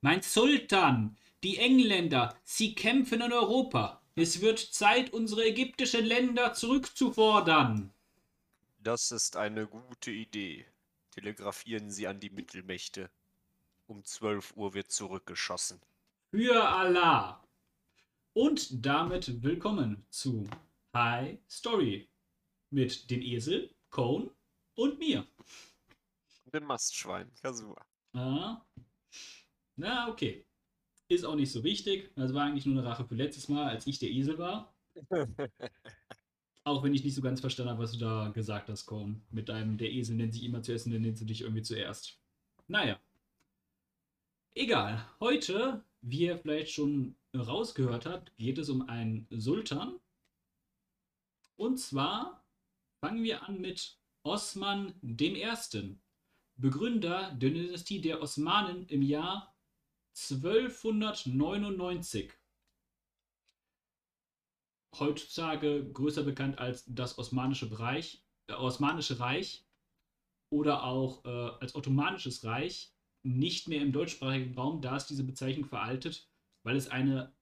Mein Sultan, die Engländer, sie kämpfen in Europa. Es wird Zeit, unsere ägyptischen Länder zurückzufordern. Das ist eine gute Idee. Telegrafieren Sie an die Mittelmächte. Um 12 Uhr wird zurückgeschossen. Für Allah. Und damit willkommen zu High Story mit dem Esel, Cone und mir. Dem Mastschwein, Kasua. Ah. Na, okay. Ist auch nicht so wichtig. Das war eigentlich nur eine Rache für letztes Mal, als ich der Esel war. Auch wenn ich nicht so ganz verstanden habe, was du da gesagt hast, Cone. Mit deinem, der Esel nennt sich immer zuerst und dann nennst du dich irgendwie zuerst. Naja. Egal. Heute, wie ihr vielleicht schon rausgehört habt, geht es um einen Sultan. Und zwar fangen wir an mit Osman I., Begründer der Dynastie der Osmanen im Jahr 1299 heutzutage größer bekannt als das Osmanische Reich, äh, Osmanische Reich oder auch äh, als Ottomanisches Reich, nicht mehr im deutschsprachigen Raum, da ist diese Bezeichnung veraltet, weil es eine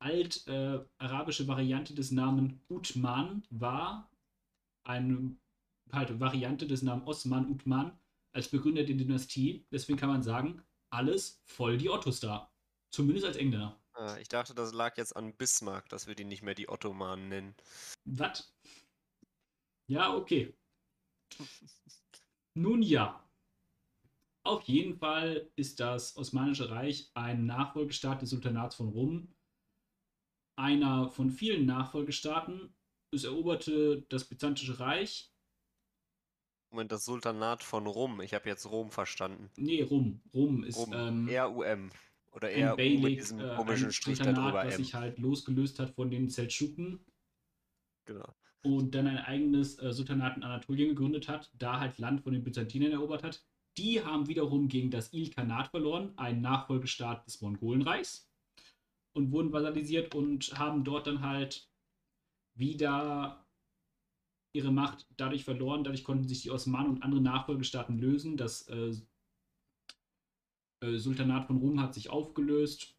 alt-arabische äh, Variante des Namen Utman war, eine halt, Variante des Namens Osman Utman als Begründer der Dynastie. Deswegen kann man sagen, alles voll die Ottos da. Zumindest als Engländer. Ah, ich dachte, das lag jetzt an Bismarck, dass wir die nicht mehr die Ottomanen nennen. Was? Ja, okay. Nun ja. Auf jeden Fall ist das Osmanische Reich ein Nachfolgestaat des Sultanats von Rum. Einer von vielen Nachfolgestaaten. Es eroberte das Byzantische Reich. Moment, das Sultanat von Rum. Ich habe jetzt Rom verstanden. Nee, Rum. Rum ist. Rum. Ähm, R-U-M. Oder eher mit diesem äh, komischen Strich darüber was sich halt losgelöst hat von den Seldschuken Genau. und dann ein eigenes äh, Sultanat in Anatolien gegründet hat, da halt Land von den Byzantinern erobert hat. Die haben wiederum gegen das Ilkhanat verloren, ein Nachfolgestaat des Mongolenreichs, und wurden vasalisiert und haben dort dann halt wieder ihre Macht dadurch verloren. Dadurch konnten sich die Osmanen und andere Nachfolgestaaten lösen. Das äh, äh, Sultanat von Rum hat sich aufgelöst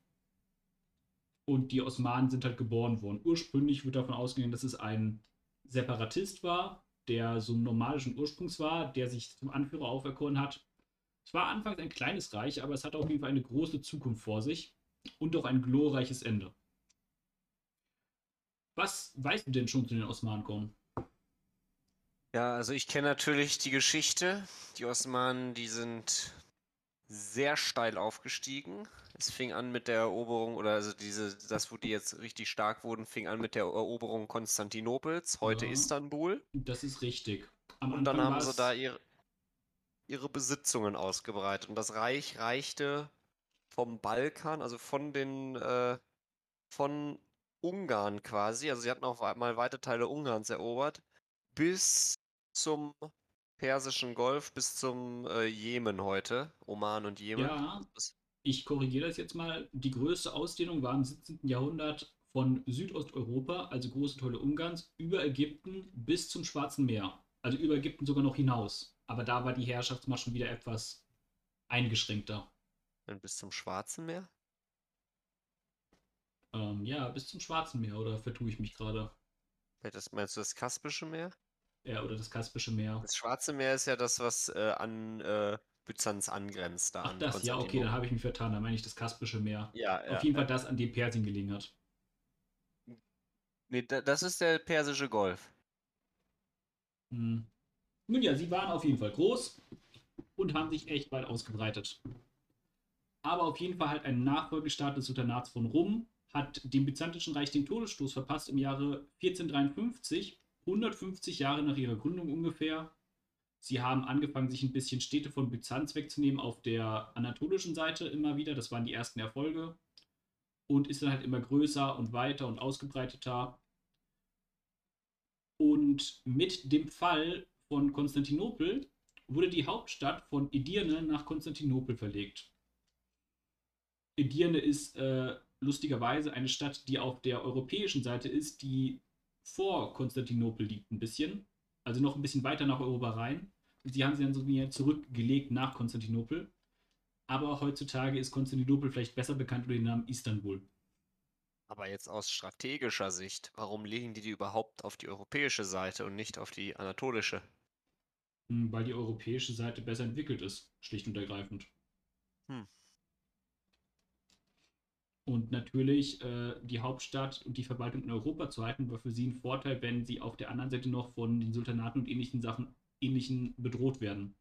und die Osmanen sind halt geboren worden. Ursprünglich wird davon ausgegangen, dass es ein Separatist war, der so nomadischen Ursprungs war, der sich zum Anführer auferkoren hat. Es war anfangs ein kleines Reich, aber es hatte auf jeden Fall eine große Zukunft vor sich und auch ein glorreiches Ende. Was weißt du denn schon zu den Osmanen, Korn? Ja, also ich kenne natürlich die Geschichte. Die Osmanen, die sind sehr steil aufgestiegen. Es fing an mit der Eroberung, oder also diese, das, wo die jetzt richtig stark wurden, fing an mit der Eroberung Konstantinopels, heute Ja. Istanbul. Das ist richtig. Am Und dann Anfang haben sie da ihre, ihre Besitzungen ausgebreitet. Und das Reich reichte vom Balkan, also von den, äh, von Ungarn quasi, also sie hatten auch mal weite Teile Ungarns erobert, bis zum Persischen Golf, bis zum äh, Jemen heute, Oman und Jemen. Ja, ich korrigiere das jetzt mal. Die größte Ausdehnung war im 17. Jahrhundert von Südosteuropa, also große Teile Ungarns, über Ägypten bis zum Schwarzen Meer. Also über Ägypten sogar noch hinaus. Aber da war die Herrschaftsmacht schon wieder etwas eingeschränkter. Und bis zum Schwarzen Meer? Ähm, ja, bis zum Schwarzen Meer, oder vertue ich mich gerade? Vielleicht das, meinst du das Kaspische Meer? Ja, oder das Kaspische Meer. Das Schwarze Meer ist ja das, was äh, an äh, Byzanz angrenzt. Da Ach, an das, ja, okay, dann habe ich mich vertan. Da meine ich das Kaspische Meer. Ja, ja. Auf jeden Fall das, an dem Persien gelegen hat. Nee, da, das ist der Persische Golf. Hm. Nun ja, sie waren auf jeden Fall groß und haben sich echt weit ausgebreitet. Aber auf jeden Fall halt ein Nachfolgestaat des Sultanats von Rum hat dem Byzantischen Reich den Todesstoß verpasst im Jahre 1453, 150 Jahre nach ihrer Gründung ungefähr. Sie haben angefangen, sich ein bisschen Städte von Byzanz wegzunehmen auf der anatolischen Seite immer wieder. Das waren die ersten Erfolge. Und ist dann halt immer größer und weiter und ausgebreiteter. Und mit dem Fall von Konstantinopel wurde die Hauptstadt von Edirne nach Konstantinopel verlegt. Edirne ist äh, lustigerweise eine Stadt, die auf der europäischen Seite ist, die vor Konstantinopel liegt ein bisschen. Also noch ein bisschen weiter nach Europa rein. Und sie haben sie dann so wieder zurückgelegt nach Konstantinopel. Aber heutzutage ist Konstantinopel vielleicht besser bekannt unter dem Namen Istanbul. Aber jetzt aus strategischer Sicht, warum legen die die überhaupt auf die europäische Seite und nicht auf die anatolische? Hm, Weil die europäische Seite besser entwickelt ist, schlicht und ergreifend. Hm. Und natürlich äh, die Hauptstadt und die Verwaltung in Europa zu halten, war für sie ein Vorteil, wenn sie auf der anderen Seite noch von den Sultanaten und ähnlichen Sachen ähnlichen bedroht werden.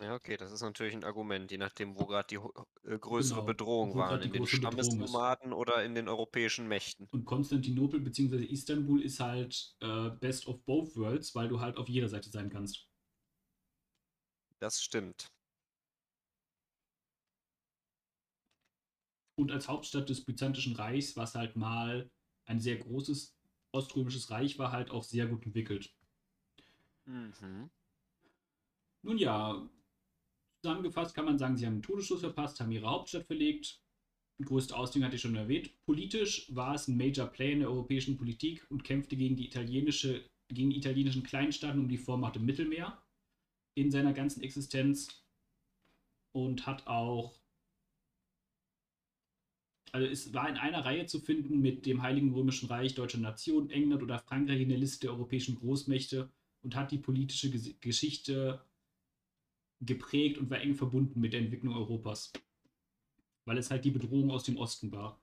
Ja, okay, das ist natürlich ein Argument, je nachdem, wo gerade die äh, größere Genau, Bedrohung die in den. Stammesnomaden oder in den europäischen Mächten. Und Konstantinopel bzw. Istanbul ist halt äh, best of both worlds, weil du halt auf jeder Seite sein kannst. Das stimmt. Und als Hauptstadt des Byzantischen Reichs, was halt mal ein sehr großes oströmisches Reich war, halt auch sehr gut entwickelt. Mhm. Nun ja, zusammengefasst kann man sagen, sie haben einen Todesstoß verpasst, haben ihre Hauptstadt verlegt. Die größte Ausdehnung hatte ich schon erwähnt. Politisch war es ein Major Player in der europäischen Politik und kämpfte gegen die italienische, gegen die italienischen Kleinstaaten um die Vormacht im Mittelmeer in seiner ganzen Existenz und hat auch also es war in einer Reihe zu finden mit dem Heiligen Römischen Reich, Deutscher Nation, England oder Frankreich in der Liste der europäischen Großmächte und hat die politische Ges Geschichte geprägt und war eng verbunden mit der Entwicklung Europas. Weil es halt die Bedrohung aus dem Osten war.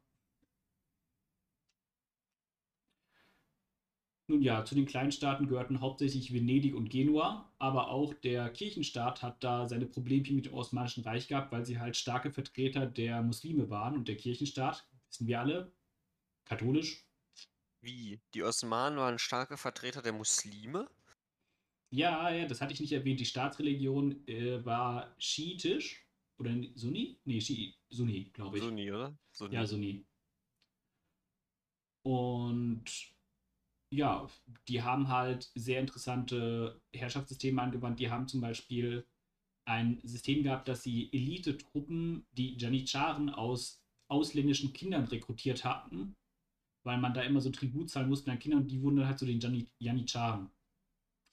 Nun ja, zu den Kleinstaaten gehörten hauptsächlich Venedig und Genua, aber auch der Kirchenstaat hat da seine Problemchen mit dem Osmanischen Reich gehabt, weil sie halt starke Vertreter der Muslime waren und der Kirchenstaat, wissen wir alle, katholisch. Wie? Die Osmanen waren starke Vertreter der Muslime? Ja, ja, das hatte ich nicht erwähnt. Die Staatsreligion äh, war schiitisch oder Sunni? Nee, Schi Sunni, glaube ich. Sunni, oder? Sunni. Ja, Sunni. Und ja, die haben halt sehr interessante Herrschaftssysteme angewandt. Die haben zum Beispiel ein System gehabt, dass sie Elite-Truppen, die Janitscharen aus ausländischen Kindern rekrutiert hatten, weil man da immer so Tribut zahlen musste an Kinder und die wurden dann halt zu den Jani- Janitscharen.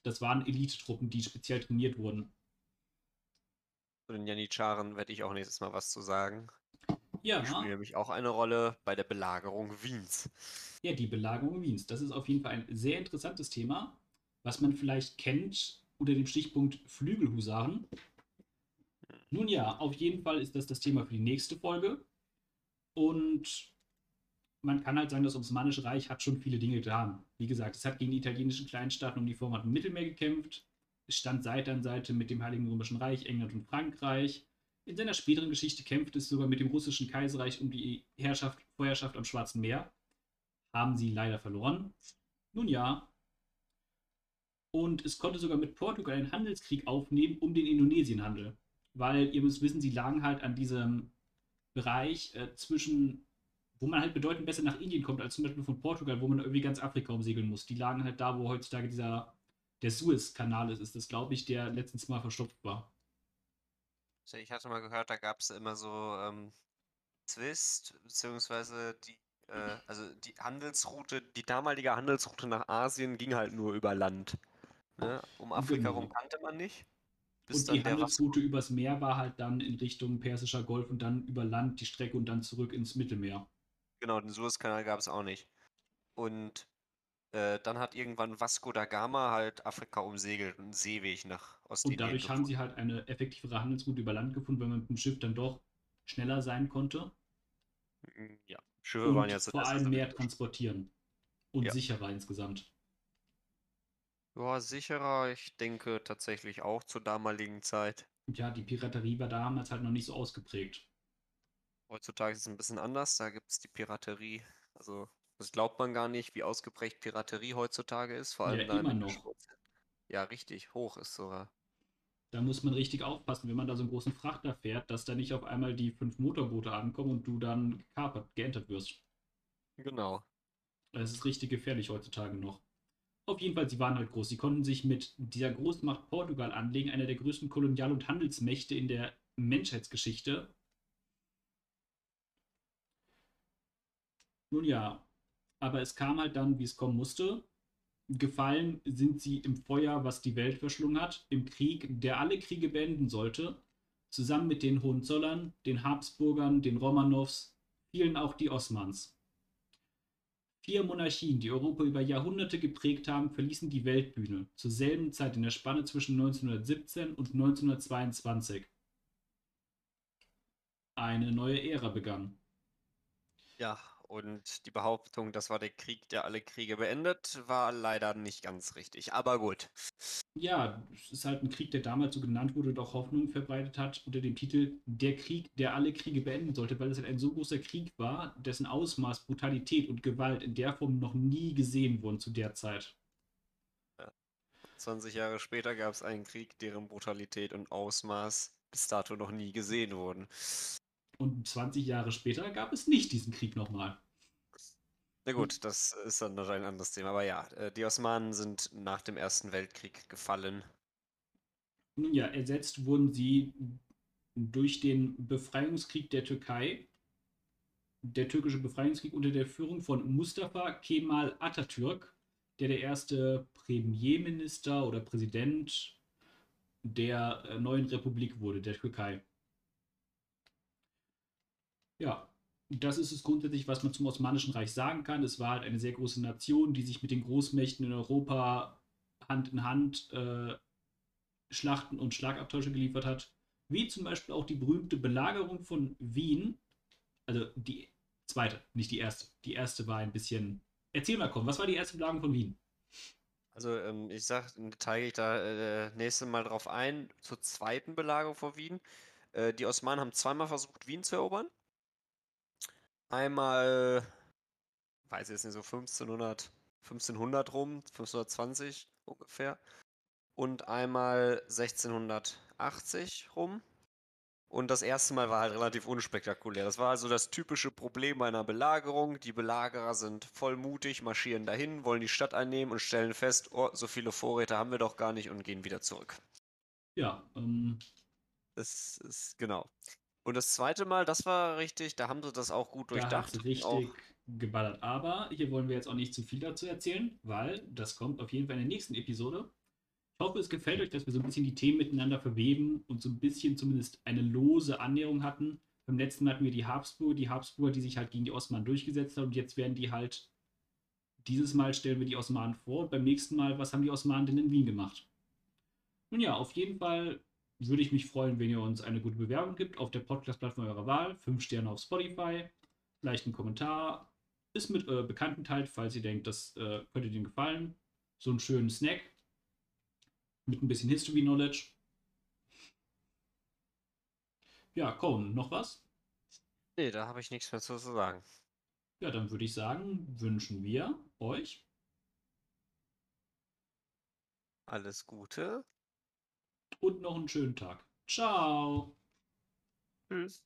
Das waren Elite-Truppen, die speziell trainiert wurden. Zu den Janitscharen werde ich auch nächstes Mal was zu sagen. Ja, Die spielen nämlich auch eine Rolle bei der Belagerung Wiens. Ja, die Belagerung Wiens. Das ist auf jeden Fall ein sehr interessantes Thema, was man vielleicht kennt unter dem Stichpunkt Flügelhusaren. Nun ja, auf jeden Fall ist das das Thema für die nächste Folge. Und man kann halt sagen, das Osmanische Reich hat schon viele Dinge getan. Wie gesagt, es hat gegen die italienischen Kleinstaaten um die Vormacht im Mittelmeer gekämpft. Es stand Seite an Seite mit dem Heiligen Römischen Reich, England und Frankreich. In seiner späteren Geschichte kämpft es sogar mit dem russischen Kaiserreich um die Herrschaft, Vorherrschaft am Schwarzen Meer. Haben sie leider verloren. Nun ja. Und es konnte sogar mit Portugal einen Handelskrieg aufnehmen um den Indonesienhandel. Weil ihr müsst wissen, sie lagen halt an diesem Bereich äh, zwischen, wo man halt bedeutend besser nach Indien kommt, als zum Beispiel von Portugal, wo man irgendwie ganz Afrika umsegeln muss. Die lagen halt da, wo heutzutage dieser, der Suez-Kanal ist, ist das, glaube ich, der letztens mal verstopft war. Also Ich hatte mal gehört, da gab es immer so ähm, Zwist, beziehungsweise die, äh, also die Handelsroute, die damalige Handelsroute nach Asien ging halt nur über Land. Ne? Um Afrika Genau. rum kannte man nicht. Und die Handelsroute übers Meer war halt dann in Richtung Persischer Golf und dann über Land die Strecke und dann zurück ins Mittelmeer. Genau, den Suezkanal gab es auch nicht. Und äh, dann hat irgendwann Vasco da Gama halt Afrika umsegelt und einen Seeweg nach Und Ostindien dadurch haben sie halt eine effektivere Handelsroute über Land gefunden, weil man mit dem Schiff dann doch schneller sein konnte gefunden. Ja, Schiffe und waren ja vor allem mehr transportieren und Ja. sicherer insgesamt. Ja, sicherer, ich denke tatsächlich auch zur damaligen Zeit. Und ja, die Piraterie war damals halt noch nicht so ausgeprägt. Heutzutage ist es ein bisschen anders, da gibt es die Piraterie. Also, das glaubt man gar nicht, wie ausgeprägt Piraterie heutzutage ist, vor allem Ja, immer noch. Ja, richtig, hoch ist sogar. Da muss man richtig aufpassen, wenn man da so einen großen Frachter fährt, dass da nicht auf einmal die fünf Motorboote ankommen und du dann gekapert, geentert wirst. Genau. Das ist richtig gefährlich heutzutage noch. Auf jeden Fall, sie waren halt groß. Sie konnten sich mit dieser Großmacht Portugal anlegen, einer der größten Kolonial- und Handelsmächte in der Menschheitsgeschichte. Nun ja, aber es kam halt dann, wie es kommen musste. gefallen sind sie im Feuer, was die Welt verschlungen hat, im Krieg, der alle Kriege beenden sollte, zusammen mit den Hohenzollern, den Habsburgern, den Romanows, fielen auch die Osmans. Vier Monarchien, die Europa über Jahrhunderte geprägt haben, verließen die Weltbühne, zur selben Zeit in der Spanne zwischen 1917 und 1922. Eine neue Ära begann. Ja, und die Behauptung, das war der Krieg, der alle Kriege beendet, war leider nicht ganz richtig. Aber gut. Ja, es ist halt ein Krieg, der damals so genannt wurde und auch Hoffnung verbreitet hat unter dem Titel Der Krieg, der alle Kriege beenden sollte, weil es halt ein so großer Krieg war, dessen Ausmaß, Brutalität und Gewalt in der Form noch nie gesehen wurden zu der Zeit. Ja. 20 Jahre später gab es einen Krieg, deren Brutalität und Ausmaß bis dato noch nie gesehen wurden. Und 20 Jahre später gab es nicht diesen Krieg nochmal. Na gut, das ist dann noch ein anderes Thema. Aber ja, äh, die Osmanen sind nach dem Ersten Weltkrieg gefallen. Nun ja, ersetzt wurden sie durch den Befreiungskrieg der Türkei. Der türkische Befreiungskrieg unter der Führung von Mustafa Kemal Atatürk, der der erste Premierminister oder Präsident der äh, neuen Republik wurde, der Türkei. Ja, das ist es grundsätzlich, was man zum Osmanischen Reich sagen kann. Es war halt eine sehr große Nation, die sich mit den Großmächten in Europa Hand in Hand äh, Schlachten und Schlagabtäusche geliefert hat. Wie zum Beispiel auch die berühmte Belagerung von Wien. Also die zweite, nicht die erste. Die erste war ein bisschen. Erzähl mal, komm, was war die erste Belagerung von Wien? Also, ähm, ich sag gehe ich da äh, nächstes Mal drauf ein, zur zweiten Belagerung von Wien. Äh, die Osmanen haben zweimal versucht, Wien zu erobern einmal, weiß ich jetzt nicht, so 1500, 1500 rum, 1520 ungefähr. Und einmal 1680 rum. Und das erste Mal war halt relativ unspektakulär. Das war also das typische Problem einer Belagerung. Die Belagerer sind voll mutig, marschieren dahin, wollen die Stadt einnehmen und stellen fest, oh, so viele Vorräte haben wir doch gar nicht und gehen wieder zurück. Ja, ähm. Das ist genau. Und das zweite Mal, das war richtig, da haben sie das auch gut durchdacht. Da richtig auch. geballert. Aber hier wollen wir jetzt auch nicht zu viel dazu erzählen, weil das kommt auf jeden Fall in der nächsten Episode. Ich hoffe, es gefällt euch, dass wir so ein bisschen die Themen miteinander verweben und so ein bisschen zumindest eine lose Annäherung hatten. Beim letzten Mal hatten wir die Habsburger, die Habsburger, die sich halt gegen die Osmanen durchgesetzt haben und jetzt werden die halt, dieses Mal stellen wir die Osmanen vor und beim nächsten Mal, was haben die Osmanen denn in Wien gemacht? Nun ja, auf jeden Fall würde ich mich freuen, wenn ihr uns eine gute Bewerbung gibt auf der Podcast-Plattform eurer Wahl. Fünf Sterne auf Spotify, vielleicht einen Kommentar. Ist mit äh, Bekannten teilt, falls ihr denkt, das äh, könnte Ihnen gefallen. So einen schönen Snack mit ein bisschen History Knowledge. Ja, komm, noch was? Nee, da habe ich nichts mehr zu sagen. Ja, dann würde ich sagen, wünschen wir euch alles Gute und noch einen schönen Tag. Ciao. Tschüss.